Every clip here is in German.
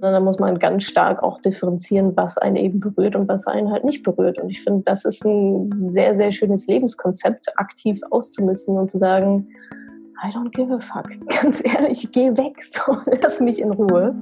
Da muss man ganz stark auch differenzieren, was einen eben berührt und was einen halt nicht berührt. Und ich finde, das ist ein sehr, sehr schönes Lebenskonzept, aktiv auszumisten und zu sagen, I don't give a fuck. Ganz ehrlich, geh weg, so, lass mich in Ruhe.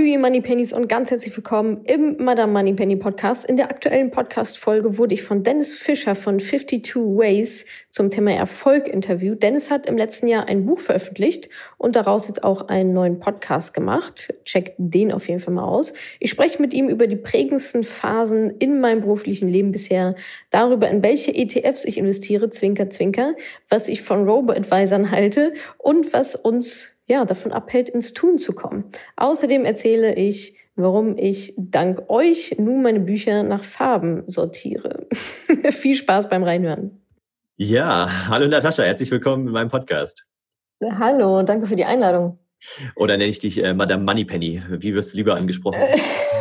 Salut, ihr Moneypennies und ganz herzlich willkommen im Madame Moneypenny Podcast. In der aktuellen Podcast-Folge wurde ich von Dennis Fischer von 52 Ways zum Thema Erfolg interviewt. Dennis hat im letzten Jahr ein Buch veröffentlicht und daraus jetzt auch einen neuen Podcast gemacht. Checkt den auf jeden Fall mal aus. Ich spreche mit ihm über die prägendsten Phasen in meinem beruflichen Leben bisher, darüber, in welche ETFs ich investiere, zwinker, zwinker, was ich von Robo-Advisern halte und was uns ja, davon abhält, ins Tun zu kommen. Außerdem erzähle ich, warum ich dank euch nun meine Bücher nach Farben sortiere. Viel Spaß beim Reinhören. Ja, hallo Natascha, herzlich willkommen in meinem Podcast. Hallo, danke für die Einladung. Oder nenne ich dich äh, Madame Moneypenny? Wie wirst du lieber angesprochen?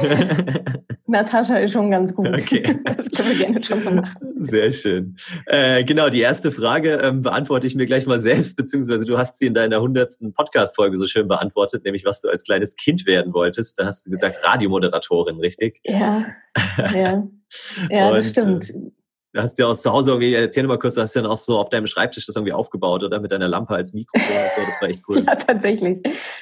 Natascha ist schon ganz gut. Okay. Das können wir gerne schon so machen. Sehr schön. Äh, genau, die erste Frage ähm, beantworte ich mir gleich mal selbst, beziehungsweise du hast sie in deiner hundertsten Podcast-Folge so schön beantwortet, nämlich was du als kleines Kind werden wolltest. Da hast du gesagt Radiomoderatorin, richtig? Ja, ja. Ja, das Und, stimmt. Du hast ja aus zu Hause irgendwie, erzähl mal kurz, du hast ja dann auch so auf deinem Schreibtisch das irgendwie aufgebaut oder mit deiner Lampe als Mikrofon so, das war echt cool. ja, tatsächlich.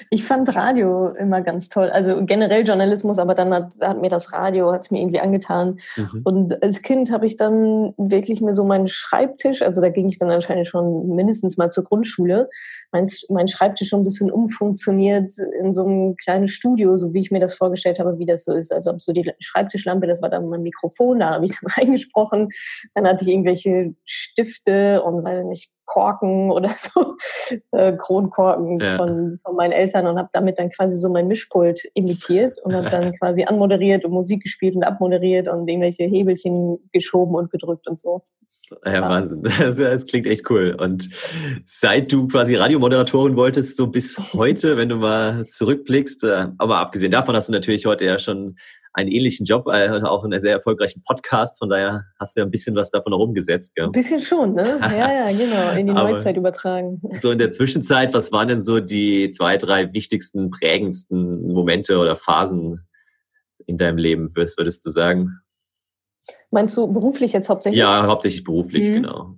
Ich fand Radio immer ganz toll. Also generell Journalismus, aber dann hat, hat mir das Radio, hat es mir irgendwie angetan. Mhm. Und als Kind habe ich dann wirklich mir so meinen Schreibtisch, also da ging ich dann anscheinend schon mindestens mal zur Grundschule, mein, mein Schreibtisch schon ein bisschen umfunktioniert in so einem kleinen Studio, so wie ich mir das vorgestellt habe, wie das so ist. Also ob so die Schreibtischlampe, das war dann mein Mikrofon, da habe ich dann reingesprochen dann hatte ich irgendwelche Stifte und weiß nicht, Korken oder so, äh, Kronkorken ja. von, von meinen Eltern und habe damit dann quasi so mein Mischpult imitiert und habe dann quasi anmoderiert und Musik gespielt und abmoderiert und irgendwelche Hebelchen geschoben und gedrückt und so. Ja, Wahnsinn. Das, das, klingt echt cool. Und seit du quasi Radiomoderatorin wolltest, so bis heute, wenn du mal zurückblickst, äh, aber abgesehen davon hast du natürlich heute ja schon einen ähnlichen Job, äh, auch einen sehr erfolgreichen Podcast. Von daher hast du ja ein bisschen was davon herumgesetzt. Gell? Ein bisschen schon, ne? Ja, ja, genau. In die Neuzeit übertragen. So in der Zwischenzeit, was waren denn so die zwei, drei wichtigsten, prägendsten Momente oder Phasen in deinem Leben, würdest du sagen? Meinst du beruflich jetzt hauptsächlich? Ja, hauptsächlich beruflich, mhm. genau.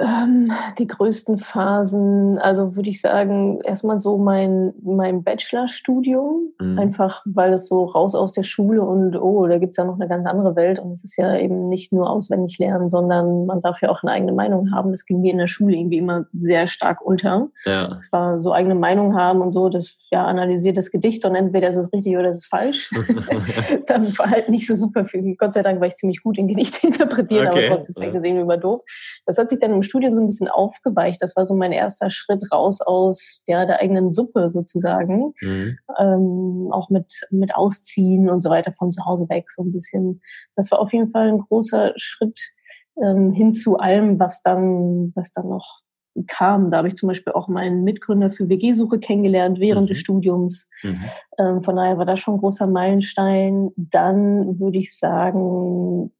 Ähm, die größten Phasen, also würde ich sagen, erstmal so mein, mein Bachelorstudium, mhm. einfach weil es so raus aus der Schule und oh, da gibt es ja noch eine ganz andere Welt und es ist ja eben nicht nur auswendig lernen, sondern man darf ja auch eine eigene Meinung haben. Das ging mir in der Schule irgendwie immer sehr stark unter. Ja. Es war so eigene Meinung haben und so, das ja analysiert das Gedicht und entweder ist es richtig oder ist es falsch. Dann war halt nicht so super viel. Gott sei Dank war ich ziemlich gut in Gedichte interpretieren, okay. aber trotzdem fängt das irgendwie immer doof. Das hat sich dann im Studium so ein bisschen aufgeweicht. Das war so mein erster Schritt raus aus ja, der eigenen Suppe sozusagen. Mhm. Ähm, auch mit, mit Ausziehen und so weiter von zu Hause weg so ein bisschen. Das war auf jeden Fall ein großer Schritt ähm, hin zu allem, was dann, was dann noch kam. Da habe ich zum Beispiel auch meinen Mitgründer für WG-Suche kennengelernt während mhm. des Studiums. Mhm. Ähm, von daher war das schon ein großer Meilenstein. Dann würde ich sagen,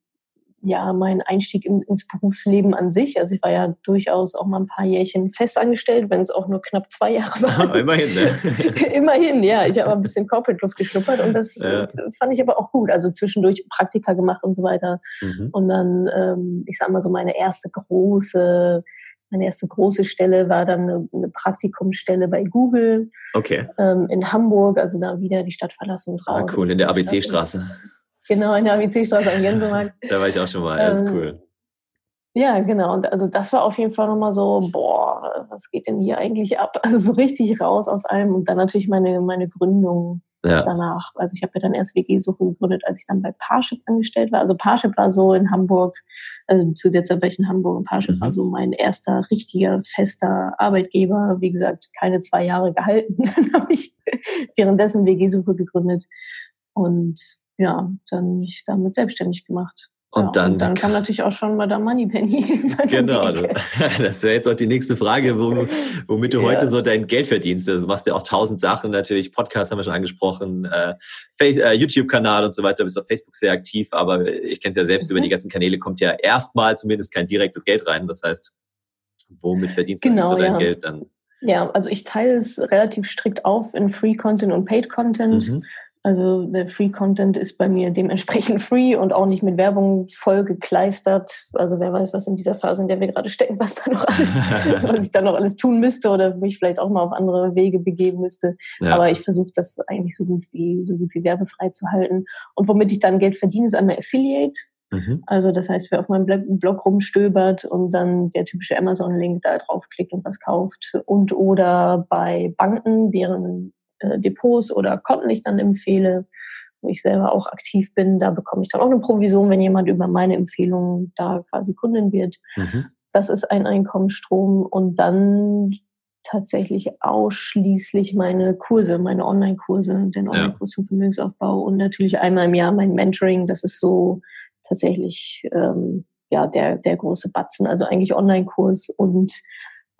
ja, mein Einstieg in, ins Berufsleben an sich. Also ich war ja durchaus auch mal ein paar Jährchen festangestellt, wenn es auch nur knapp zwei Jahre waren. Immerhin, ne? Immerhin, ja. Ich habe ein bisschen Corporate Luft geschnuppert und das ja. fand ich aber auch gut. Also zwischendurch Praktika gemacht und so weiter. Mhm. Und dann, ähm, ich sag mal so, meine erste große meine erste große Stelle war dann eine, eine Praktikumsstelle bei Google okay. ähm, in Hamburg, also da wieder die Stadt verlassen und raus. Ah, cool, in der ABC-Straße. Genau, in der ABC-Straße am Gänsemarkt. da war ich auch schon mal, das ist ähm, cool. Ja, genau. Und also das war auf jeden Fall nochmal so, boah, was geht denn hier eigentlich ab? Also so richtig raus aus allem. Und dann natürlich meine, meine Gründung ja. danach. Also ich habe ja dann erst WG-Suche gegründet, als ich dann bei Parship angestellt war. Also Parship war so in Hamburg, also zu der Zeit war ich in Hamburg und Parship mhm. war so mein erster richtiger, fester Arbeitgeber. Wie gesagt, keine zwei Jahre gehalten. dann habe ich währenddessen WG-Suche gegründet. Und ja, dann mich damit selbstständig gemacht. Und, ja, dann, und dann kam natürlich auch schon mal der Moneypenny. genau, das wäre jetzt auch die nächste Frage, womit du ja. heute so dein Geld verdienst. Also du machst ja auch tausend Sachen, natürlich Podcast haben wir schon angesprochen, äh, äh, YouTube-Kanal und so weiter, du bist auf Facebook sehr aktiv, aber ich kenne es ja selbst, mhm. über die ganzen Kanäle kommt ja erstmal zumindest kein direktes Geld rein. Das heißt, womit verdienst genau, du so dein ja. Geld dann? Ja, also ich teile es relativ strikt auf in Free Content und Paid Content. Mhm. Also der Free Content ist bei mir dementsprechend free und auch nicht mit Werbung voll gekleistert. Also wer weiß, was in dieser Phase, in der wir gerade stecken, was da noch alles, was ich da noch alles tun müsste oder mich vielleicht auch mal auf andere Wege begeben müsste. Ja. Aber ich versuche das eigentlich so gut wie so gut wie werbefrei zu halten. Und womit ich dann Geld verdiene, ist einmal Affiliate. Mhm. Also das heißt, wer auf meinem Blog rumstöbert und dann der typische Amazon-Link da draufklickt und was kauft und oder bei Banken, deren Depots oder Konten ich dann empfehle, wo ich selber auch aktiv bin. Da bekomme ich dann auch eine Provision, wenn jemand über meine Empfehlungen da quasi Kundin wird. Mhm. Das ist ein Einkommensstrom und dann tatsächlich ausschließlich meine Kurse, meine Online-Kurse, den Online-Kurs zum Vermögensaufbau und natürlich einmal im Jahr mein Mentoring. Das ist so tatsächlich ähm, ja der der große Batzen. Also eigentlich Online-Kurs und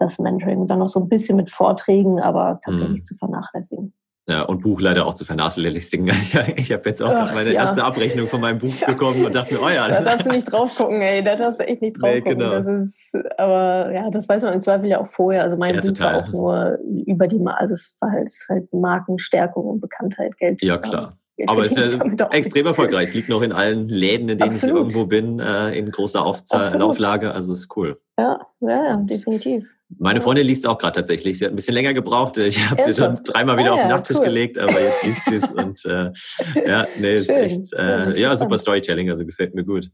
das Mentoring und dann noch so ein bisschen mit Vorträgen, aber tatsächlich mhm. zu vernachlässigen. Ja, und Buch leider auch zu vernachlässigen. Ich habe jetzt auch Ach, meine ja. erste Abrechnung von meinem Buch ja. bekommen und dachte mir, oh ja. Das da darfst du nicht drauf gucken, ey. Da darfst du echt nicht drauf nee, gucken. Genau. Das ist, aber ja, das weiß man im Zweifel ja auch vorher. Also mein ja, Buch total. war auch nur über die, also es war halt, halt Markenstärkung und Bekanntheit, Geld. Ja, klar. Aber es ist ja extrem erfolgreich. Es liegt noch in allen Läden, in denen Absolut. ich irgendwo bin, äh, in großer Auflage. Also ist cool. Ja, ja, definitiv. Meine Freundin liest es auch gerade tatsächlich. Sie hat ein bisschen länger gebraucht. Ich habe sie schon dreimal wieder ah, auf den Nachttisch cool. gelegt, aber jetzt liest sie es. Und äh, ja, nee, ist echt äh, ja, super Storytelling, also gefällt mir gut.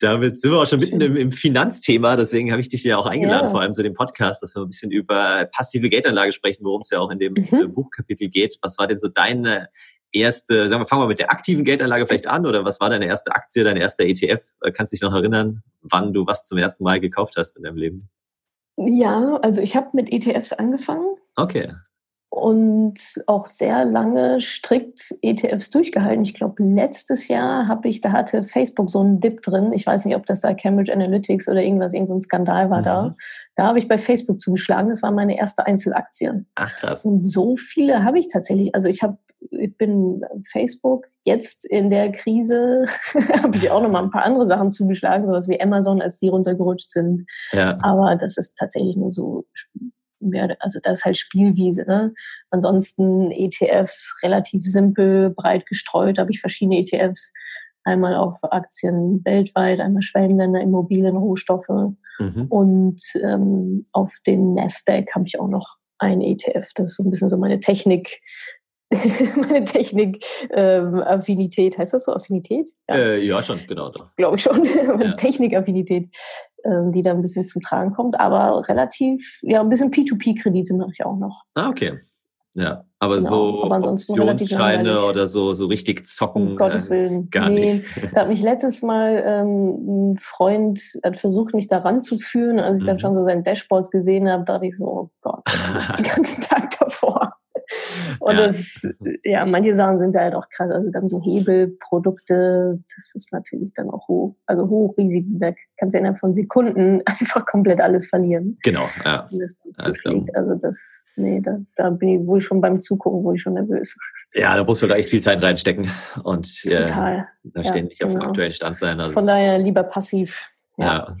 Damit sind wir auch schon mitten im, im Finanzthema, deswegen habe ich dich ja auch eingeladen, ja. vor allem zu dem Podcast, dass wir ein bisschen über passive Geldanlage sprechen, worum es ja auch in dem mhm. Äh, Buchkapitel geht. Was war denn so deine erste, sagen wir, fangen wir mit der aktiven Geldanlage vielleicht an oder was war deine erste Aktie, dein erster ETF? Äh, kannst du dich noch erinnern, wann du was zum ersten Mal gekauft hast in deinem Leben? Ja, also ich habe mit ETFs angefangen. Okay. Und auch sehr lange strikt ETFs durchgehalten. Ich glaube, letztes Jahr habe ich, da hatte Facebook so einen Dip drin. Ich weiß nicht, ob das da Cambridge Analytics oder irgendwas, irgendein so Skandal war mhm. da. Da habe ich bei Facebook zugeschlagen. Das war meine erste Einzelaktie. Ach krass. Und so viele habe ich tatsächlich. Also ich habe ich bin Facebook jetzt in der Krise, habe ich auch noch mal ein paar andere Sachen zugeschlagen, sowas wie Amazon, als die runtergerutscht sind. Ja. Aber das ist tatsächlich nur so, also das ist halt Spielwiese. Ne? Ansonsten ETFs relativ simpel, breit gestreut, habe ich verschiedene ETFs. Einmal auf Aktien weltweit, einmal Schwellenländer, Immobilien, Rohstoffe. Mhm. Und ähm, auf den Nasdaq habe ich auch noch ein ETF. Das ist so ein bisschen so meine Technik, meine Technik-Affinität, ähm, heißt das so Affinität? Ja, äh, ja schon, genau. Glaube ich schon. meine ja. Technik-Affinität, ähm, die da ein bisschen zum Tragen kommt. Aber relativ, ja, ein bisschen P2P-Kredite mache ich auch noch. Ah, okay. Ja, aber genau, so aber Optionsscheine oder so, so richtig zocken. Um Gottes äh, Willen. Gar nee. nicht. Da hat mich letztes Mal ähm, ein Freund hat versucht, mich da ranzuführen. Als ich mhm. dann schon so sein Dashboard gesehen habe, dachte ich so, oh Gott, den ganzen Tag davor. Und ja. das, ja, manche Sachen sind halt auch krass. Also dann so Hebelprodukte, das ist natürlich dann auch hoch, also hochrisik. Da kannst du innerhalb von Sekunden einfach komplett alles verlieren. Genau, ja. Das also das, nee, da, da bin ich wohl schon beim Zugucken, wohl schon nervös. Ja, da muss man da echt viel Zeit reinstecken und äh, Total. da ständig ja, auf dem genau. aktuellen Stand sein. Also von daher lieber passiv. Ja.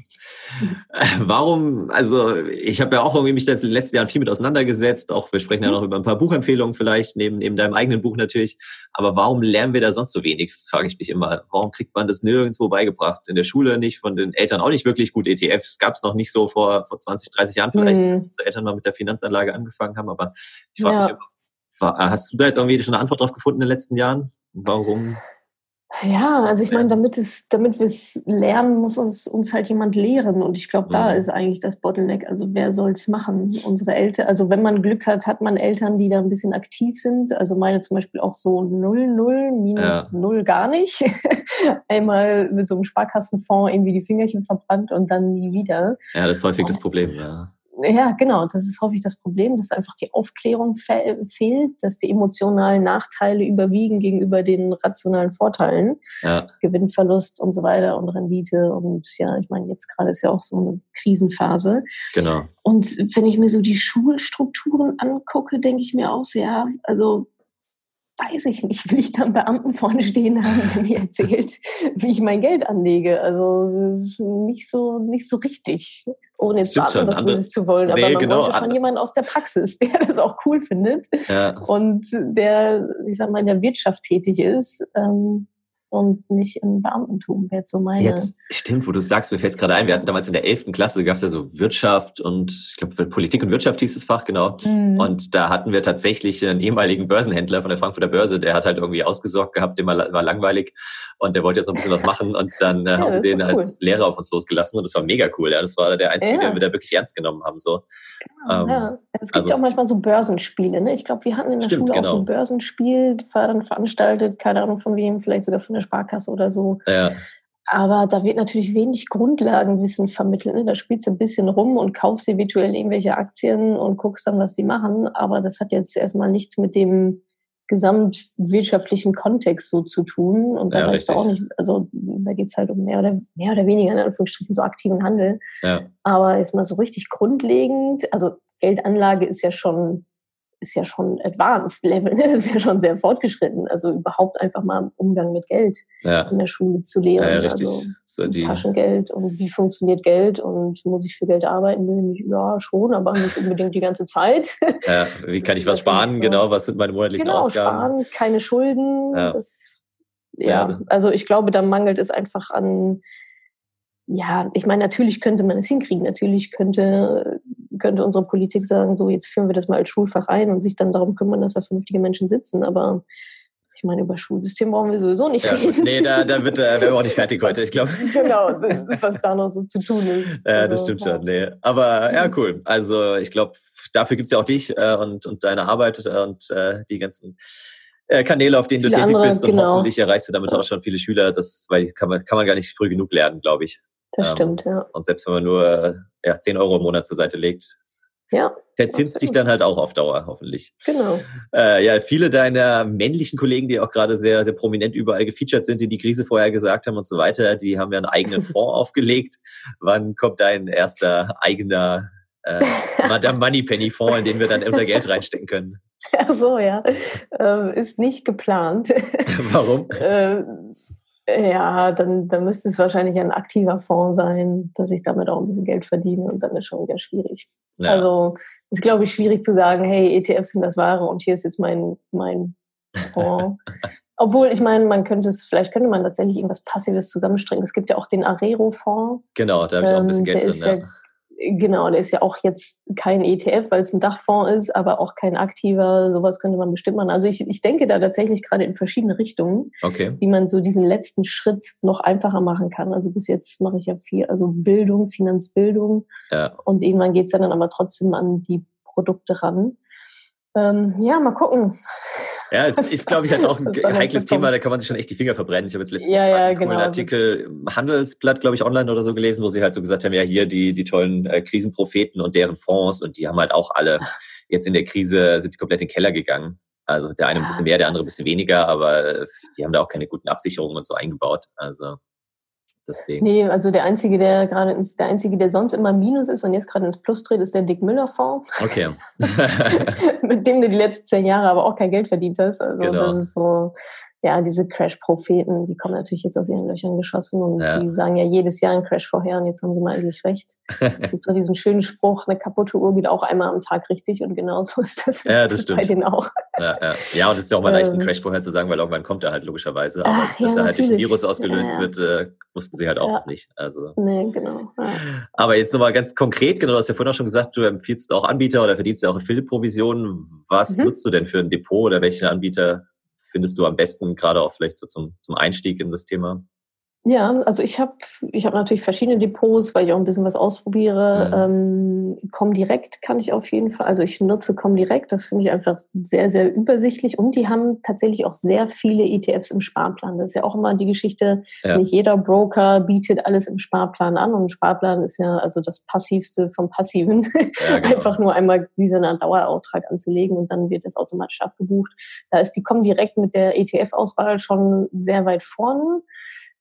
Warum, also ich habe ja auch irgendwie mich das in den letzten Jahren viel mit auseinandergesetzt, auch wir sprechen ja mhm. noch über ein paar Buchempfehlungen vielleicht, neben, neben deinem eigenen Buch natürlich, aber warum lernen wir da sonst so wenig, frage ich mich immer. Warum kriegt man das nirgendwo beigebracht? In der Schule nicht, von den Eltern auch nicht wirklich gut. ETFs gab es noch nicht so vor, vor 20, 30 Jahren vielleicht, mhm. als unsere Eltern mal mit der Finanzanlage angefangen haben, aber ich frage ja. mich immer, hast du da jetzt irgendwie schon eine Antwort drauf gefunden in den letzten Jahren? Warum ja, also ich meine, damit es, damit wir es lernen, muss uns, uns halt jemand lehren. Und ich glaube, da mhm. ist eigentlich das Bottleneck. Also wer soll es machen? Unsere Eltern, also wenn man Glück hat, hat man Eltern, die da ein bisschen aktiv sind. Also meine zum Beispiel auch so null, null, minus ja. null gar nicht. Einmal mit so einem Sparkassenfonds irgendwie die Fingerchen verbrannt und dann nie wieder. Ja, das ist häufig das Problem, ja. Ja, genau, das ist häufig das Problem, dass einfach die Aufklärung fe fehlt, dass die emotionalen Nachteile überwiegen gegenüber den rationalen Vorteilen. Ja. Gewinnverlust und so weiter und Rendite. Und ja, ich meine, jetzt gerade ist ja auch so eine Krisenphase. Genau. Und wenn ich mir so die Schulstrukturen angucke, denke ich mir auch so, ja, also weiß ich nicht, will ich da einen Beamten vorne stehen haben, der mir erzählt, wie ich mein Geld anlege. Also nicht so, nicht so richtig, ohne jetzt Beamten was Böses zu wollen. Aber nee, man genau. wollte schon jemanden aus der Praxis, der das auch cool findet ja. und der, ich sag mal, in der Wirtschaft tätig ist. Ähm, und nicht im Beamtentum, wäre so meine. Jetzt, stimmt, wo du sagst, mir fällt es gerade ein, wir hatten damals in der 11. Klasse, gab es ja so Wirtschaft und ich glaube Politik und Wirtschaft hieß das Fach, genau. Mhm. Und da hatten wir tatsächlich einen ehemaligen Börsenhändler von der Frankfurter Börse, der hat halt irgendwie ausgesorgt gehabt, dem war, war langweilig und der wollte jetzt noch ein bisschen was machen und dann äh, ja, haben sie den cool. als Lehrer auf uns losgelassen und das war mega cool. Ja. Das war der Einzige, ja. den wir da wirklich ernst genommen haben. So. Genau, ähm, ja. Es gibt also, auch manchmal so Börsenspiele. Ne? Ich glaube, wir hatten in der stimmt, Schule genau. auch so ein genau. Börsenspiel, war dann veranstaltet, keine Ahnung von wem, vielleicht sogar von der Sparkasse oder so. Ja. Aber da wird natürlich wenig Grundlagenwissen vermittelt. Ne? Da spielst du ein bisschen rum und kaufst eventuell irgendwelche Aktien und guckst dann, was die machen. Aber das hat jetzt erstmal nichts mit dem gesamtwirtschaftlichen Kontext so zu tun. Und da ja, weißt du auch nicht, also da geht's halt um mehr oder, mehr oder weniger in Anführungsstrichen so aktiven Handel. Ja. Aber jetzt mal so richtig grundlegend, also Geldanlage ist ja schon ist ja schon Advanced Level, ne? ist ja schon sehr fortgeschritten. Also überhaupt einfach mal Umgang mit Geld ja. in der Schule zu lehren. Ja, ja, also so die Taschengeld und wie funktioniert Geld und muss ich für Geld arbeiten? Ja, schon, aber nicht unbedingt die ganze Zeit. Ja, wie kann ich was sparen? So. Genau, was sind meine monatlichen genau, Ausgaben? Sparen, keine Schulden. Das, ja, also ich glaube, da mangelt es einfach an ja, ich meine, natürlich könnte man es hinkriegen. Natürlich könnte, könnte unsere Politik sagen, so jetzt führen wir das mal als Schulfach ein und sich dann darum kümmern, dass da vernünftige Menschen sitzen. Aber ich meine, über Schulsystem brauchen wir sowieso nicht ja, reden. Nee, da, da wird, äh, werden wir auch nicht fertig heute, ich glaube. Genau, was da noch so zu tun ist. Ja, also, das stimmt ja. schon. Nee. Aber ja, cool. Also ich glaube, dafür gibt es ja auch dich äh, und, und deine Arbeit und äh, die ganzen äh, Kanäle, auf denen viele du tätig andere, bist. Und genau. hoffentlich erreichst du damit auch schon viele Schüler. Das weil kann man, kann man gar nicht früh genug lernen, glaube ich. Das ähm, stimmt, ja. Und selbst wenn man nur ja, 10 Euro im Monat zur Seite legt, ja, verzinst sich dann halt auch auf Dauer, hoffentlich. Genau. Äh, ja, viele deiner männlichen Kollegen, die auch gerade sehr, sehr prominent überall gefeatured sind, die die Krise vorher gesagt haben und so weiter, die haben ja einen eigenen Fonds aufgelegt. Wann kommt dein erster eigener äh, Madame Moneypenny Fonds, in den wir dann unter Geld reinstecken können? Ach so, ja. Ähm, ist nicht geplant. Warum? äh, ja, dann, dann müsste es wahrscheinlich ein aktiver Fonds sein, dass ich damit auch ein bisschen Geld verdiene und dann ist schon wieder schwierig. Ja. Also ist, glaube ich, schwierig zu sagen, hey, ETFs sind das Wahre und hier ist jetzt mein, mein Fonds. Obwohl, ich meine, man könnte es, vielleicht könnte man tatsächlich irgendwas Passives zusammenstringen. Es gibt ja auch den Arero-Fonds. Genau, da habe ich auch ein bisschen ähm, Geld drin. Ja. Genau, der ist ja auch jetzt kein ETF, weil es ein Dachfonds ist, aber auch kein aktiver. Sowas könnte man bestimmt machen. Also ich, ich denke da tatsächlich gerade in verschiedene Richtungen, okay. wie man so diesen letzten Schritt noch einfacher machen kann. Also bis jetzt mache ich ja viel, also Bildung, Finanzbildung. Ja. Und irgendwann geht es dann aber trotzdem an die Produkte ran. Ähm, ja, mal gucken. Ja, es ist, glaube ich, halt auch ein heikles Thema, da kann man sich schon echt die Finger verbrennen. Ich habe jetzt letztens ja, ja, einen genau, Artikel im Handelsblatt, glaube ich, online oder so gelesen, wo sie halt so gesagt haben, ja, hier die, die tollen äh, Krisenpropheten und deren Fonds und die haben halt auch alle jetzt in der Krise, sind die komplett in den Keller gegangen. Also der eine ein bisschen mehr, der andere ein bisschen weniger, aber die haben da auch keine guten Absicherungen und so eingebaut. Also Deswegen. Nee, also der Einzige, der gerade ins, der Einzige, der sonst immer Minus ist und jetzt gerade ins Plus dreht, ist der Dick Müller-Fonds. Okay. Mit dem du die letzten zehn Jahre aber auch kein Geld verdient hast. Also genau. das ist so, ja, diese Crash-Propheten, die kommen natürlich jetzt aus ihren Löchern geschossen und ja. die sagen ja jedes Jahr einen Crash vorher und jetzt haben sie mal eigentlich recht. Es gibt so diesen schönen Spruch, eine kaputte Uhr geht auch einmal am Tag richtig und genau so ist das, ja, das bei denen auch. Ja, ja. ja, und es ist ja auch mal leicht, einen ähm. Crash vorher zu sagen, weil irgendwann kommt er halt logischerweise. Aber Ach, dass er halt durch ein Virus ausgelöst wird, äh, wussten sie halt auch nicht. Also. Nee, genau. Aber jetzt nochmal ganz konkret, genau, du hast ja vorhin auch schon gesagt, du empfiehlst auch Anbieter oder verdienst ja auch Affiliate-Provisionen. Was mhm. nutzt du denn für ein Depot oder welche Anbieter findest du am besten, gerade auch vielleicht so zum, zum Einstieg in das Thema? Ja, also ich habe ich hab natürlich verschiedene Depots, weil ich auch ein bisschen was ausprobiere. Mhm. Ähm, Comdirect kann ich auf jeden Fall, also ich nutze Comdirect, das finde ich einfach sehr, sehr übersichtlich und die haben tatsächlich auch sehr viele ETFs im Sparplan. Das ist ja auch immer die Geschichte, ja. nicht jeder Broker bietet alles im Sparplan an und ein Sparplan ist ja also das Passivste vom Passiven. Ja, genau. Einfach nur einmal wie so eine Dauerauftrag anzulegen und dann wird das automatisch abgebucht. Da ist die Comdirect mit der ETF-Auswahl schon sehr weit vorne.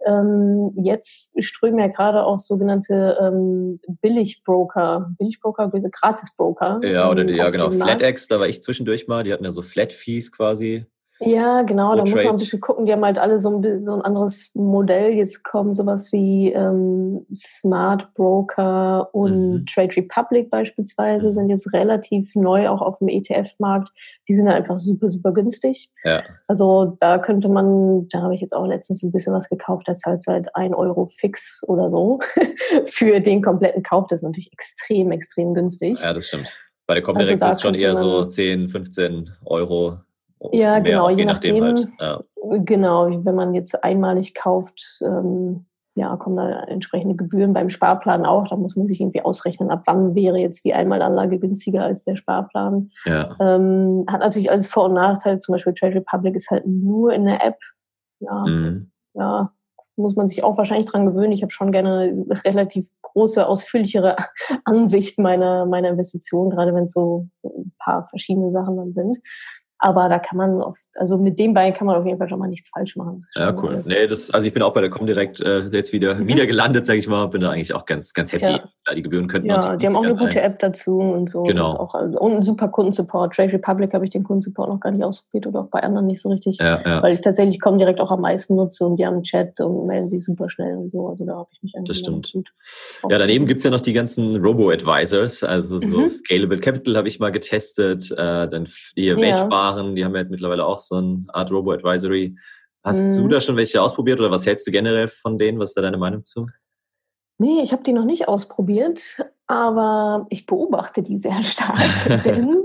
Ähm, jetzt strömen ja gerade auch sogenannte ähm, Billigbroker, Billigbroker, Gratisbroker. Ja, oder die, ja genau, FlatEx, da war ich zwischendurch mal, die hatten ja so Flat-Fees quasi. Ja, genau, da muss man ein bisschen gucken. Die haben halt alle so ein, so ein anderes Modell. Jetzt kommen sowas wie ähm, Smart Broker und mhm. Trade Republic beispielsweise, mhm. sind jetzt relativ neu auch auf dem ETF-Markt. Die sind halt einfach super, super günstig. Ja. Also da könnte man, da habe ich jetzt auch letztens ein bisschen was gekauft, das halt seit ein Euro fix oder so für den kompletten Kauf. Das ist natürlich extrem, extrem günstig. Ja, das stimmt. Bei der Comdirect also ist es schon eher so 10, 15 Euro ja, genau, je nachdem. Halt. Ja. Genau, wenn man jetzt einmalig kauft, ähm, ja, kommen da entsprechende Gebühren beim Sparplan auch. Da muss man sich irgendwie ausrechnen, ab wann wäre jetzt die Einmalanlage günstiger als der Sparplan. Ja. Ähm, hat natürlich alles Vor- und Nachteile. Zum Beispiel Trade Republic ist halt nur in der App. Ja, mhm. ja muss man sich auch wahrscheinlich dran gewöhnen. Ich habe schon gerne eine relativ große, ausführlichere Ansicht meiner, meiner Investitionen, gerade wenn es so ein paar verschiedene Sachen dann sind. Aber da kann man oft, also mit dem Bein kann man auf jeden Fall schon mal nichts falsch machen. Ja, cool. Nee, das, also ich bin auch bei der Comdirect äh, jetzt wieder, mhm. wieder gelandet, sage ich mal. Bin da eigentlich auch ganz, ganz happy. Ja. Da die Gebühren könnten Ja, die haben auch eine sein. gute App dazu und so. Genau. Auch, also, und einen super Kundensupport. Trade Republic habe ich den Kundensupport noch gar nicht ausprobiert oder auch bei anderen nicht so richtig. Ja, ja. Weil ich tatsächlich Comdirect auch am meisten nutze und die haben einen Chat und melden sich super schnell und so. Also da habe ich mich eigentlich das stimmt. gut. Ja, daneben gibt es ja noch die ganzen Robo-Advisors. Also so mhm. Scalable Capital habe ich mal getestet. Äh, dann die Weltsparen, die haben ja jetzt mittlerweile auch so eine Art Robo-Advisory. Hast mhm. du da schon welche ausprobiert oder was hältst du generell von denen? Was ist da deine Meinung zu? Nee, ich habe die noch nicht ausprobiert, aber ich beobachte die sehr stark. denn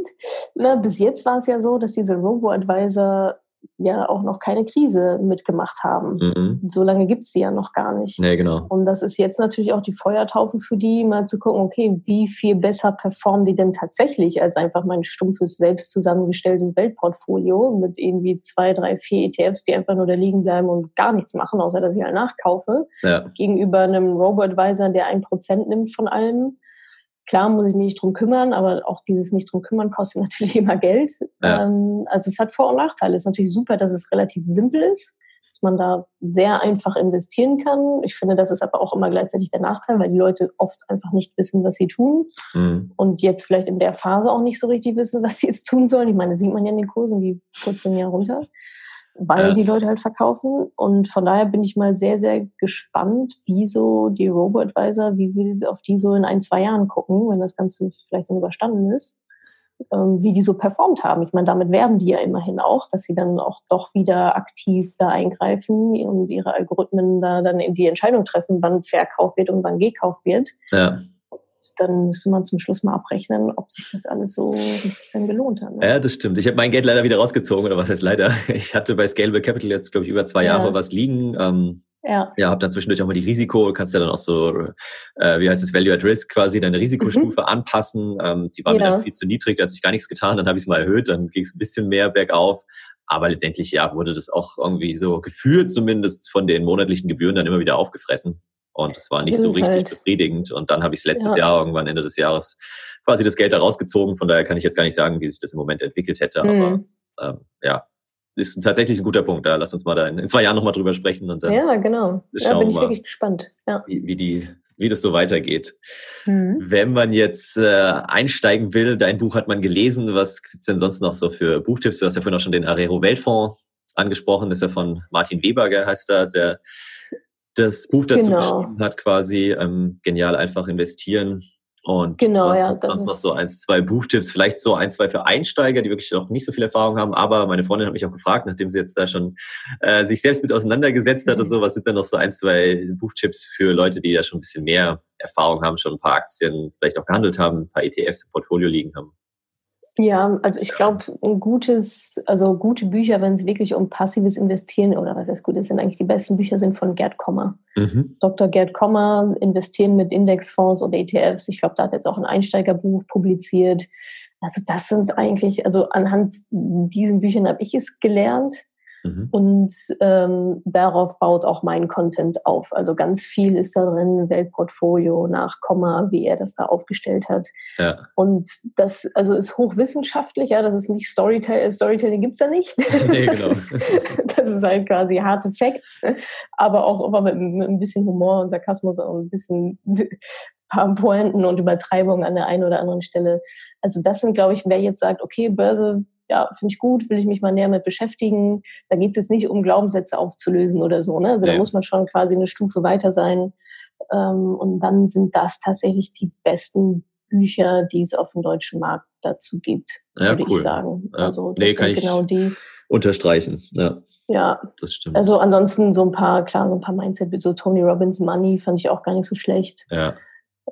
na, bis jetzt war es ja so, dass diese Robo-Advisor ja auch noch keine Krise mitgemacht haben. Mhm. So lange gibt es sie ja noch gar nicht. Nee, genau. Und das ist jetzt natürlich auch die Feuertaufe für die, mal zu gucken, okay, wie viel besser performen die denn tatsächlich als einfach mein stumpfes, selbst zusammengestelltes Weltportfolio mit irgendwie zwei, drei, vier ETFs, die einfach nur da liegen bleiben und gar nichts machen, außer dass ich halt nachkaufe. Ja. Gegenüber einem Robo-Advisor, der ein Prozent nimmt von allem Klar muss ich mich nicht drum kümmern, aber auch dieses nicht drum kümmern kostet natürlich immer Geld. Ja. Ähm, also es hat Vor- und Nachteile. Es ist natürlich super, dass es relativ simpel ist, dass man da sehr einfach investieren kann. Ich finde, das ist aber auch immer gleichzeitig der Nachteil, weil die Leute oft einfach nicht wissen, was sie tun mhm. und jetzt vielleicht in der Phase auch nicht so richtig wissen, was sie jetzt tun sollen. Ich meine, das sieht man ja in den Kursen, die putzen ja runter weil ja. die Leute halt verkaufen. Und von daher bin ich mal sehr, sehr gespannt, wie so die Robo-Advisor, wie wir auf die so in ein, zwei Jahren gucken, wenn das Ganze vielleicht dann überstanden ist, ähm, wie die so performt haben. Ich meine, damit werben die ja immerhin auch, dass sie dann auch doch wieder aktiv da eingreifen und ihre Algorithmen da dann in die Entscheidung treffen, wann verkauft wird und wann gekauft wird. Ja dann müsste man zum Schluss mal abrechnen, ob sich das alles so richtig dann gelohnt hat. Ne? Ja, das stimmt. Ich habe mein Geld leider wieder rausgezogen, oder was heißt leider? Ich hatte bei Scalable Capital jetzt, glaube ich, über zwei ja. Jahre was liegen. Ähm, ja. Ja, habe dann zwischendurch auch mal die Risiko, kannst ja dann auch so, äh, wie heißt es, Value at Risk quasi, deine Risikostufe mhm. anpassen. Ähm, die war ja. mir dann viel zu niedrig, da hat sich gar nichts getan, dann habe ich es mal erhöht, dann ging es ein bisschen mehr bergauf. Aber letztendlich, ja, wurde das auch irgendwie so gefühlt zumindest von den monatlichen Gebühren dann immer wieder aufgefressen. Und es war nicht so richtig halt. befriedigend. Und dann habe ich es letztes ja. Jahr, irgendwann Ende des Jahres, quasi das Geld da rausgezogen. Von daher kann ich jetzt gar nicht sagen, wie sich das im Moment entwickelt hätte. Mhm. Aber ähm, ja, ist tatsächlich ein guter Punkt. Da lass uns mal da in, in zwei Jahren nochmal drüber sprechen. Und dann ja, genau. Da bin ich mal, wirklich gespannt. Ja. Wie, wie, die, wie das so weitergeht. Mhm. Wenn man jetzt äh, einsteigen will, dein Buch hat man gelesen. Was gibt's denn sonst noch so für Buchtipps? Du hast ja vorhin auch schon den Arero Weltfonds angesprochen. Das ist ja von Martin Weber, heißt er, der das Buch dazu genau. geschrieben hat, quasi ähm, genial einfach investieren. Und genau, ja, sonst noch so ein, zwei Buchtipps, vielleicht so ein, zwei für Einsteiger, die wirklich noch nicht so viel Erfahrung haben. Aber meine Freundin hat mich auch gefragt, nachdem sie jetzt da schon äh, sich selbst mit auseinandergesetzt hat und so, was sind denn noch so ein, zwei Buchtipps für Leute, die da schon ein bisschen mehr Erfahrung haben, schon ein paar Aktien vielleicht auch gehandelt haben, ein paar ETFs im Portfolio liegen haben? Ja, also ich glaube, ein gutes, also gute Bücher, wenn es wirklich um passives Investieren oder was heißt gut ist, sind eigentlich die besten Bücher sind von Gerd Kommer. Mhm. Dr. Gerd Kommer, Investieren mit Indexfonds und ETFs. Ich glaube, da hat jetzt auch ein Einsteigerbuch publiziert. Also das sind eigentlich, also anhand diesen Büchern habe ich es gelernt. Mhm. Und ähm, darauf baut auch mein Content auf. Also ganz viel ist da drin, Weltportfolio nach Komma, wie er das da aufgestellt hat. Ja. Und das also ist hochwissenschaftlich, ja, das ist nicht Storytelling, Storytelling gibt es da nicht. Nee, das, genau. ist, das ist halt quasi harte Facts, aber auch immer mit, mit ein bisschen Humor und Sarkasmus und ein bisschen paar Pointen und Übertreibungen an der einen oder anderen Stelle. Also das sind, glaube ich, wer jetzt sagt, okay, Börse ja, finde ich gut, will ich mich mal näher mit beschäftigen. Da geht es jetzt nicht um Glaubenssätze aufzulösen oder so. Ne? Also ja. da muss man schon quasi eine Stufe weiter sein. Ähm, und dann sind das tatsächlich die besten Bücher, die es auf dem deutschen Markt dazu gibt, ja, würde cool. ich sagen. Ja. Also das nee, sind genau die. Unterstreichen, ja. Ja, das stimmt. Also ansonsten so ein paar, klar, so ein paar Mindset, so Tony Robbins Money fand ich auch gar nicht so schlecht. Ja.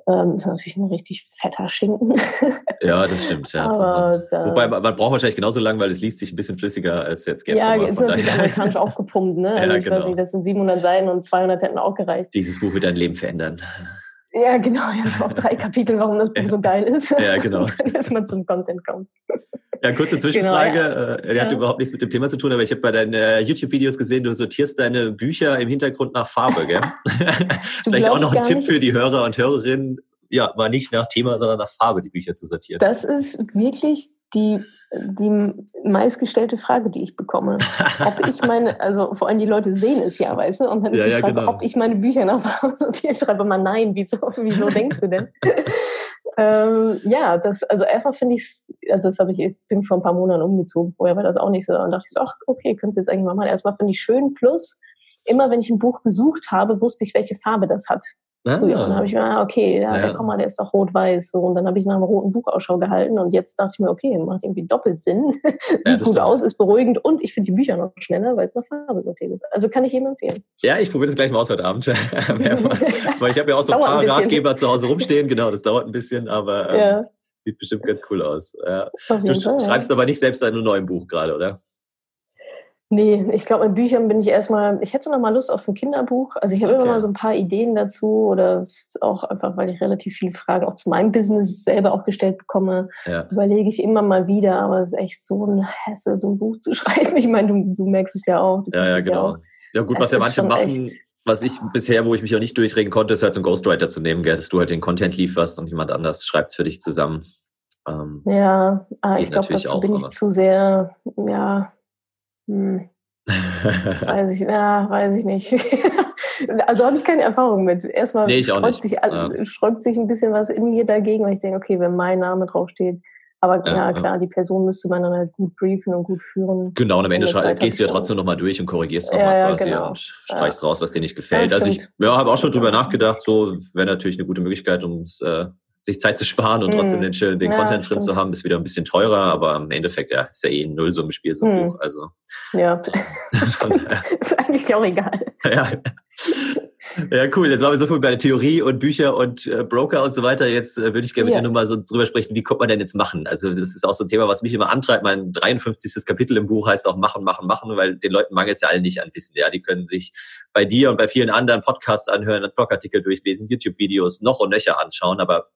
Ähm, ist natürlich ein richtig fetter Schinken. ja, das stimmt. Ja. Aber Wobei man, braucht wahrscheinlich genauso lang, weil es liest sich ein bisschen flüssiger als jetzt Gerd Ja, ist natürlich amerikanisch aufgepumpt. Ne? Also ja, ich genau. weiß nicht, das sind 700 Seiten und 200 hätten auch gereicht. Dieses Buch wird dein Leben verändern. Ja, genau. Ja, so auf drei Kapitel, warum das Buch so geil ist. Ja, genau. Dann ist man zum Content kommt. Ja, kurze Zwischenfrage. Genau, ja. Äh, die hat ja. überhaupt nichts mit dem Thema zu tun, aber ich habe bei deinen äh, YouTube-Videos gesehen, du sortierst deine Bücher im Hintergrund nach Farbe, gell? Vielleicht auch noch ein Tipp nicht. für die Hörer und Hörerinnen, ja, mal nicht nach Thema, sondern nach Farbe die Bücher zu sortieren? Das ist wirklich die, die meistgestellte Frage, die ich bekomme. Ob ich meine, also vor allem die Leute sehen es ja, weißt du? Und dann ist ja, die Frage, ja, genau. ob ich meine Bücher sortiere. Ich schreibe mal nein, wieso, wieso denkst du denn? ähm, ja, das, also erstmal finde ich es, also das habe ich, ich bin vor ein paar Monaten umgezogen, vorher war das auch nicht so. Und dachte ich so, ach, okay, könntest jetzt eigentlich mal machen. Erstmal finde ich schön, plus immer wenn ich ein Buch gesucht habe, wusste ich, welche Farbe das hat. Ah. Früher. Und dann habe ich mir, ah, okay, ja, ja. komm mal, der ist doch rot-weiß. So. Und dann habe ich nach einem roten Buch Ausschau gehalten und jetzt dachte ich mir, okay, macht irgendwie doppelt Sinn. Sieht ja, gut stimmt. aus, ist beruhigend und ich finde die Bücher noch schneller, weil es nach Farbe so viel ist. Also kann ich jedem empfehlen. Ja, ich probiere das gleich mal aus heute Abend. weil ich habe ja auch so ein paar ein Ratgeber zu Hause rumstehen. Genau, das dauert ein bisschen, aber ähm, sieht bestimmt ganz cool aus. du Fall, schreibst aber nicht selbst ein neues Buch gerade, oder? Nee, ich glaube, mit Büchern bin ich erstmal, ich hätte noch mal Lust auf ein Kinderbuch. Also ich habe okay. immer mal so ein paar Ideen dazu oder auch einfach, weil ich relativ viele Fragen auch zu meinem Business selber auch gestellt bekomme, ja. überlege ich immer mal wieder, aber es ist echt so ein Hassel, so ein Buch zu schreiben. Ich meine, du, du merkst es ja auch. Ja, ja, genau. Ja, ja, gut, es was ja manche machen, was ich bisher, wo ich mich auch nicht durchregen konnte, ist halt so einen Ghostwriter zu nehmen, gell, dass du halt den Content lieferst und jemand anders schreibt es für dich zusammen. Ähm, ja, ah, ich glaube, dazu bin ich zu sehr, ja, hm weiß ich, ja, weiß ich nicht. also habe ich keine Erfahrung mit. Erstmal nee, sträubt, sich, ja. sträubt sich ein bisschen was in mir dagegen, weil ich denke, okay, wenn mein Name draufsteht, aber ja, ja, klar, die Person müsste man dann halt gut briefen und gut führen. Genau, und am Ende gehst du ja trotzdem nochmal durch und korrigierst nochmal ja, quasi genau. und streichst raus, was dir nicht gefällt. also ich ja, habe auch schon drüber nachgedacht, so wäre natürlich eine gute Möglichkeit, um es äh, sich Zeit zu sparen und trotzdem hm. den, den ja, Content drin zu haben, ist wieder ein bisschen teurer, aber im Endeffekt ja, ist ja eh ein Nullsummenspiel so hm. hoch. Also, ja, ist eigentlich auch egal. Ja. Ja, cool. Jetzt waren wir so viel bei Theorie und Bücher und äh, Broker und so weiter. Jetzt äh, würde ich gerne mit dir nochmal so drüber sprechen, wie kommt man denn jetzt machen? Also das ist auch so ein Thema, was mich immer antreibt. Mein 53. Kapitel im Buch heißt auch machen, machen, machen, weil den Leuten mangelt es ja alle nicht an Wissen. Ja, die können sich bei dir und bei vielen anderen Podcasts anhören, Blogartikel durchlesen, YouTube-Videos noch und nöcher anschauen, aber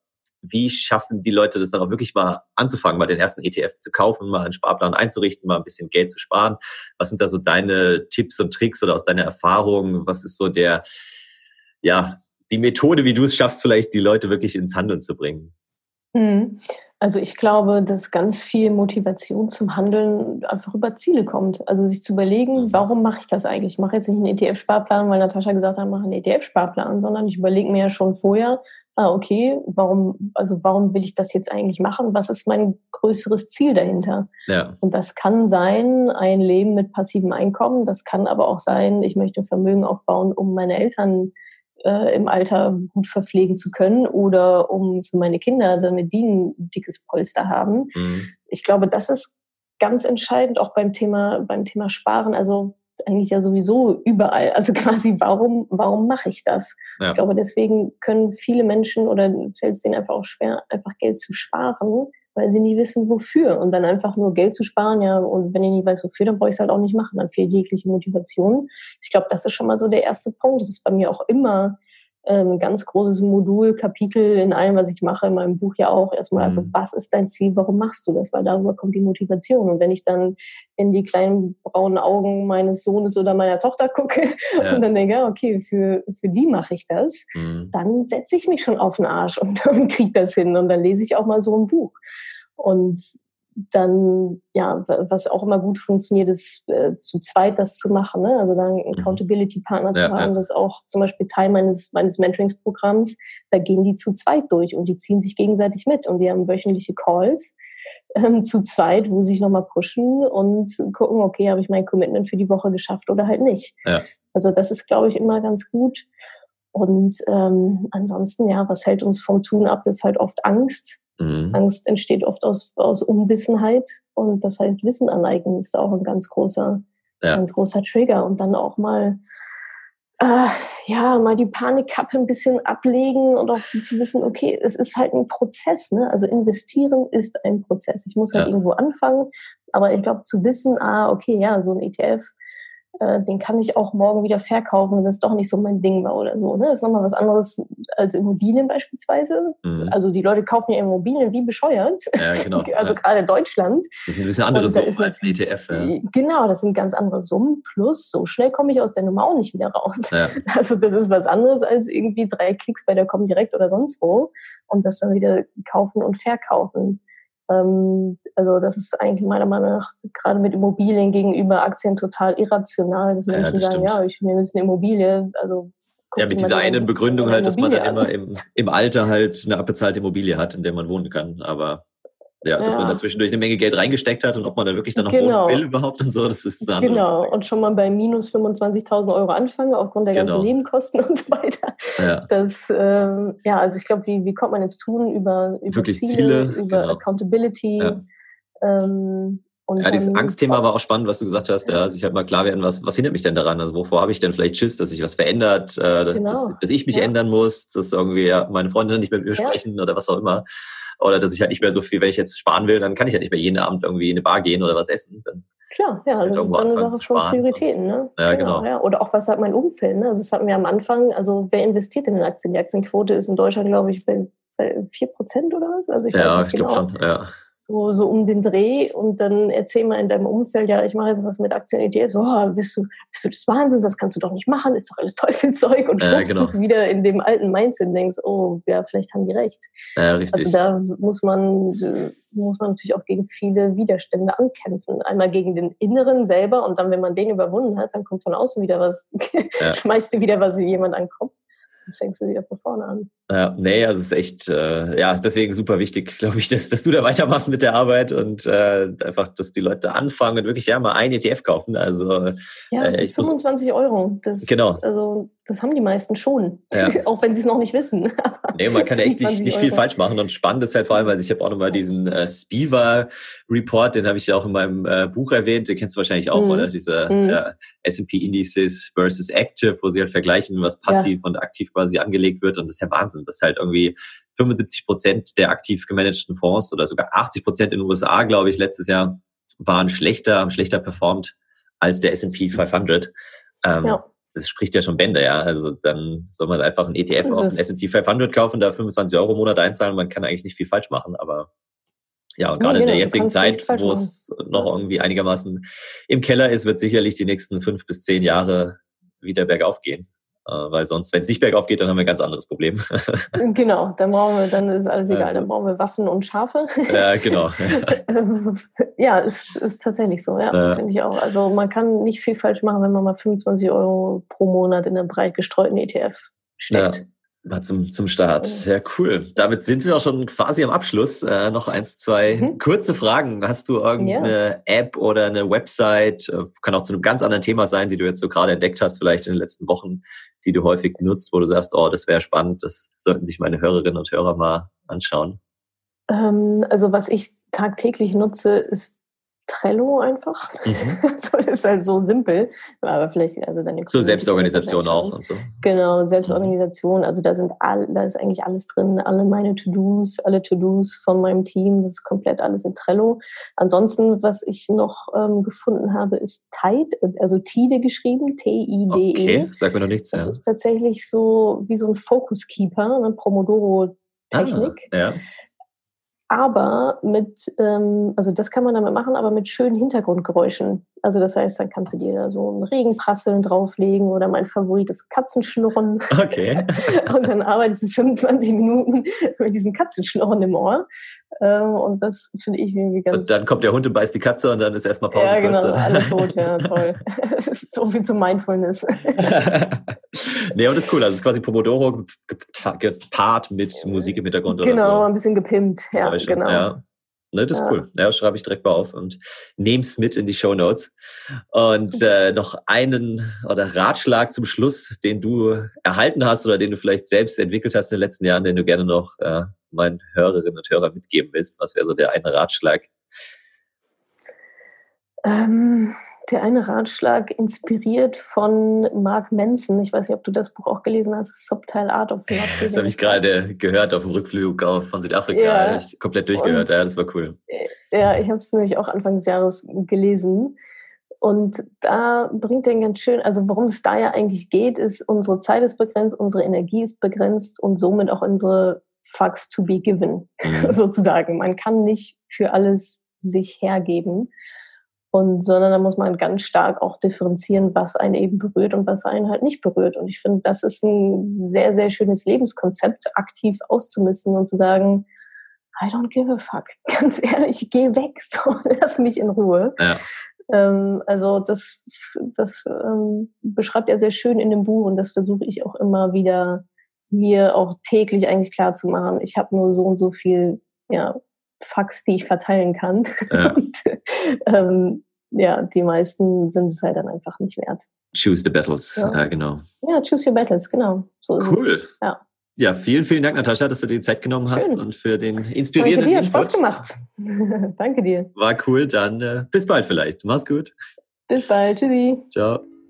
wie schaffen die Leute das dann auch wirklich mal anzufangen, mal den ersten ETF zu kaufen, mal einen Sparplan einzurichten, mal ein bisschen Geld zu sparen? Was sind da so deine Tipps und Tricks oder aus deiner Erfahrung? Was ist so der, ja, die Methode, wie du es schaffst, vielleicht die Leute wirklich ins Handeln zu bringen? Mhm. Also ich glaube, dass ganz viel Motivation zum Handeln einfach über Ziele kommt. Also sich zu überlegen, mhm. warum mache ich das eigentlich? Ich mache jetzt nicht einen ETF-Sparplan, weil Natascha gesagt hat, mache einen ETF-Sparplan, sondern ich überlege mir ja schon vorher, ah, okay, warum, also warum will ich das jetzt eigentlich machen? Was ist mein größeres Ziel dahinter? Ja. Und das kann sein, ein Leben mit passivem Einkommen. Das kann aber auch sein, ich möchte Vermögen aufbauen, um meine Eltern äh, im Alter gut verpflegen zu können oder um für meine Kinder, damit die ein dickes Polster haben. Mhm. Ich glaube, das ist ganz entscheidend auch beim Thema, beim Thema Sparen. Also eigentlich ja sowieso überall. Also quasi, warum, warum mache ich das? Ja. Ich glaube, deswegen können viele Menschen oder fällt es denen einfach auch schwer, einfach Geld zu sparen, weil sie nicht wissen, wofür. Und dann einfach nur Geld zu sparen, ja, und wenn ich nicht weiß, wofür, dann brauche ich es halt auch nicht machen. Dann fehlt jegliche Motivation. Ich glaube, das ist schon mal so der erste Punkt. Das ist bei mir auch immer ähm, ganz großes Modul, Kapitel in allem, was ich mache, in meinem Buch ja auch erstmal. Also mhm. was ist dein Ziel? Warum machst du das? Weil darüber kommt die Motivation. Und wenn ich dann in die kleinen braunen Augen meines Sohnes oder meiner Tochter gucke ja. und dann denke, okay, für, für die mache ich das, mhm. dann setze ich mich schon auf den Arsch und, und kriege das hin. Und dann lese ich auch mal so ein Buch. Und dann, ja, was auch immer gut funktioniert, ist äh, zu zweit das zu machen. Ne? Also dann einen mhm. Accountability-Partner ja, zu haben, ja. das ist auch zum Beispiel Teil meines, meines Mentoringsprogramms. Da gehen die zu zweit durch und die ziehen sich gegenseitig mit und die haben wöchentliche Calls ähm, zu zweit, wo sie sich nochmal pushen und gucken, okay, habe ich mein Commitment für die Woche geschafft oder halt nicht. Ja. Also das ist, glaube ich, immer ganz gut. Und ähm, ansonsten, ja, was hält uns vom Tun ab? Das ist halt oft Angst Mhm. Angst entsteht oft aus, aus Unwissenheit und das heißt, Wissen aneignen ist auch ein ganz großer, ja. ganz großer Trigger und dann auch mal, äh, ja, mal die Panikkappe ein bisschen ablegen und auch zu wissen, okay, es ist halt ein Prozess, ne? Also investieren ist ein Prozess. Ich muss halt ja. irgendwo anfangen, aber ich glaube zu wissen, ah, okay, ja, so ein ETF, äh, den kann ich auch morgen wieder verkaufen, wenn es doch nicht so mein Ding war oder so. Ne? Das ist nochmal was anderes als Immobilien beispielsweise. Mhm. Also die Leute kaufen ja Immobilien wie bescheuert. Ja, genau. also ja. gerade Deutschland. Das sind ein bisschen andere Summen als ein ETF. Ja. Genau, das sind ganz andere Summen. Plus, so schnell komme ich aus der Nummer auch nicht wieder raus. Ja. Also das ist was anderes als irgendwie drei Klicks bei der Comdirect oder sonst wo und das dann wieder kaufen und verkaufen. Ähm, also das ist eigentlich meiner Meinung nach gerade mit Immobilien gegenüber Aktien total irrational, dass Menschen ja, das sagen, stimmt. ja, ich nehme jetzt eine Immobilie. Also ja, mit dieser einen Begründung halt, dass man dann immer im, im Alter halt eine abbezahlte Immobilie hat, in der man wohnen kann. Aber ja, dass ja. man da zwischendurch eine Menge Geld reingesteckt hat und ob man da wirklich dann noch genau. wohnen will überhaupt und so, das ist dann. Genau, und schon mal bei minus 25.000 Euro anfangen aufgrund der genau. ganzen Nebenkosten und so weiter. Ja, das, ähm, ja also ich glaube, wie, wie kommt man ins Tun über, über wirklich Ziele, Ziele über genau. Accountability? Ja. Ähm, ja, dieses Angstthema war auch spannend, was du gesagt hast. Ja, sich halt mal klar werden, was, was hindert mich denn daran? Also wovor habe ich denn vielleicht Schiss, dass sich was verändert, äh, genau. dass, dass, ich mich ja. ändern muss, dass irgendwie ja, meine Freunde nicht mit mir sprechen oder was auch immer. Oder dass ich halt nicht mehr so viel, wenn ich jetzt sparen will, dann kann ich halt nicht mehr jeden Abend irgendwie in eine Bar gehen oder was essen. Dann Klar, ja, halt das ist dann eine Sache von Prioritäten. Ne? Ja, genau. genau. Ja. Oder auch, was hat mein Umfeld? Ne? Also das hatten wir am Anfang, also wer investiert in den Aktien? Die Aktienquote ist in Deutschland, glaube ich, bei, bei 4% oder was? Also ich ja, ich genau. glaube schon, ja so, so um den Dreh und dann erzähl mal in deinem Umfeld, ja, ich mache jetzt was mit Aktien ETF, so, oh, bist, du, bist du des Wahnsinns, das kannst du doch nicht machen, ist doch alles Teufelzeug und schwupps genau. bist wieder in dem alten Mindset und denkst, oh, ja, vielleicht haben die recht. Ja, richtig. Also da muss man, muss man natürlich auch gegen viele Widerstände ankämpfen. Einmal gegen den Inneren selber und dann, wenn man den überwunden hat, dann kommt von außen wieder was, ja. schmeißt dir wieder was jemand an den Kopf fängst du wieder von vorne an. Ja, nee, also es ist echt, äh, ja, deswegen super wichtig, glaube ich, dass, dass du da weitermachst mit der Arbeit und äh, einfach, dass die Leute anfangen und wirklich ja mal ein ETF kaufen. Also ja, äh, 25 Euro. Das, genau. Also das haben die meisten schon, ja. auch wenn sie es noch nicht wissen. nee, man kann echt nicht, nicht viel falsch machen und spannend ist halt vor allem, weil ich habe auch nochmal diesen äh, Spiva Report, den habe ich ja auch in meinem äh, Buch erwähnt, den kennst du wahrscheinlich auch, mhm. oder? Diese mhm. äh, S&P Indices versus Active, wo sie halt vergleichen, was passiv ja. und aktiv quasi angelegt wird und das ist ja Wahnsinn. Das ist halt irgendwie 75 Prozent der aktiv gemanagten Fonds oder sogar 80 Prozent in den USA, glaube ich, letztes Jahr waren schlechter, haben schlechter performt als der S&P 500. Ähm, ja. Das spricht ja schon Bände, ja. Also dann soll man einfach einen ETF auf den S&P 500 kaufen, da 25 Euro im Monat einzahlen. Man kann eigentlich nicht viel falsch machen, aber ja, und gerade ja, genau, in der jetzigen Zeit, wo es noch irgendwie einigermaßen im Keller ist, wird sicherlich die nächsten fünf bis zehn Jahre wieder bergauf gehen. Äh, weil sonst, wenn es nicht bergauf geht, dann haben wir ein ganz anderes Problem. genau, dann brauchen wir, dann ist alles egal, also, dann brauchen wir Waffen und Schafe. Ja, genau. ja, ist, ist tatsächlich so, ja, ja. finde ich auch. Also man kann nicht viel falsch machen, wenn man mal 25 Euro pro Monat in einen breit gestreuten ETF steckt. Ja. War zum, zum Start. Ja, cool. Damit sind wir auch schon quasi am Abschluss. Äh, noch eins, zwei mhm. kurze Fragen. Hast du irgendeine ja. App oder eine Website? Äh, kann auch zu einem ganz anderen Thema sein, die du jetzt so gerade entdeckt hast, vielleicht in den letzten Wochen, die du häufig nutzt, wo du sagst, oh, das wäre spannend, das sollten sich meine Hörerinnen und Hörer mal anschauen. Ähm, also was ich tagtäglich nutze, ist Trello einfach. Mhm. so ist halt so simpel, aber vielleicht also dann so Selbstorganisation auch und so. Genau, Selbstorganisation. Also da sind all, da ist eigentlich alles drin, alle meine To-Dos, alle To-Dos von meinem Team, das ist komplett alles in Trello. Ansonsten, was ich noch ähm, gefunden habe, ist Tide, also Tide geschrieben, T-I-D-E. Okay, sag mir noch nichts. Das ja. ist tatsächlich so wie so ein Focus Keeper, eine Pomodoro-Technik. Ah, ja aber mit, ähm, also das kann man damit machen, aber mit schönen Hintergrundgeräuschen. Also das heißt, dann kannst du dir da so ein Regenprasseln drauflegen oder mein Favorit ist Katzenschnurren. Okay. und dann arbeitest du 25 Minuten mit diesem Katzenschnurren im Ohr. Ähm, und das finde ich irgendwie ganz... Und dann kommt der Hund und beißt die Katze und dann ist erstmal Pause. Ja, genau, alle tot, ja, toll. das ist so viel zu Mindfulness. nee, und das ist cool. Also es ist quasi Pomodoro gepaart mit Musik im Hintergrund genau, oder so. ein bisschen gepimpt, ja, genau. Ja. Ne, das ist ja. cool. Ja, schreibe ich direkt mal auf und nehme es mit in die Show Notes. Und äh, noch einen oder Ratschlag zum Schluss, den du erhalten hast oder den du vielleicht selbst entwickelt hast in den letzten Jahren, den du gerne noch äh, meinen Hörerinnen und Hörern mitgeben willst. Was wäre so der eine Ratschlag? Ähm, der eine Ratschlag inspiriert von Mark Manson. Ich weiß nicht, ob du das Buch auch gelesen hast, Subtile Art of Not. Das habe ich gerade gehört auf dem Rückflug von Südafrika. Ja. Ich komplett durchgehört. Und, ja, das war cool. Ja, ich habe es nämlich auch Anfang des Jahres gelesen. Und da bringt er ganz schön, also worum es da ja eigentlich geht, ist, unsere Zeit ist begrenzt, unsere Energie ist begrenzt und somit auch unsere Fucks to be given, mhm. sozusagen. Man kann nicht für alles sich hergeben. Und, sondern da muss man ganz stark auch differenzieren, was einen eben berührt und was einen halt nicht berührt. Und ich finde, das ist ein sehr, sehr schönes Lebenskonzept, aktiv auszumisten und zu sagen, I don't give a fuck. Ganz ehrlich, geh weg, so, lass mich in Ruhe. Ja. Ähm, also das, das ähm, beschreibt er sehr schön in dem Buch und das versuche ich auch immer wieder mir auch täglich eigentlich klar zu machen. Ich habe nur so und so viel ja, Fax, die ich verteilen kann. Ja. und, ähm, ja, die meisten sind es halt dann einfach nicht wert. Choose the battles, ja, ja genau. Ja, choose your battles, genau. So cool. Ja. Ja, vielen, vielen Dank, Natascha, dass du dir die Zeit genommen hast Schön. und für den inspirierenden Danke dir, hat Spaß gemacht. Danke dir. War cool, dann äh, bis bald vielleicht. Mach's gut. Bis bald, tschüssi. Ciao.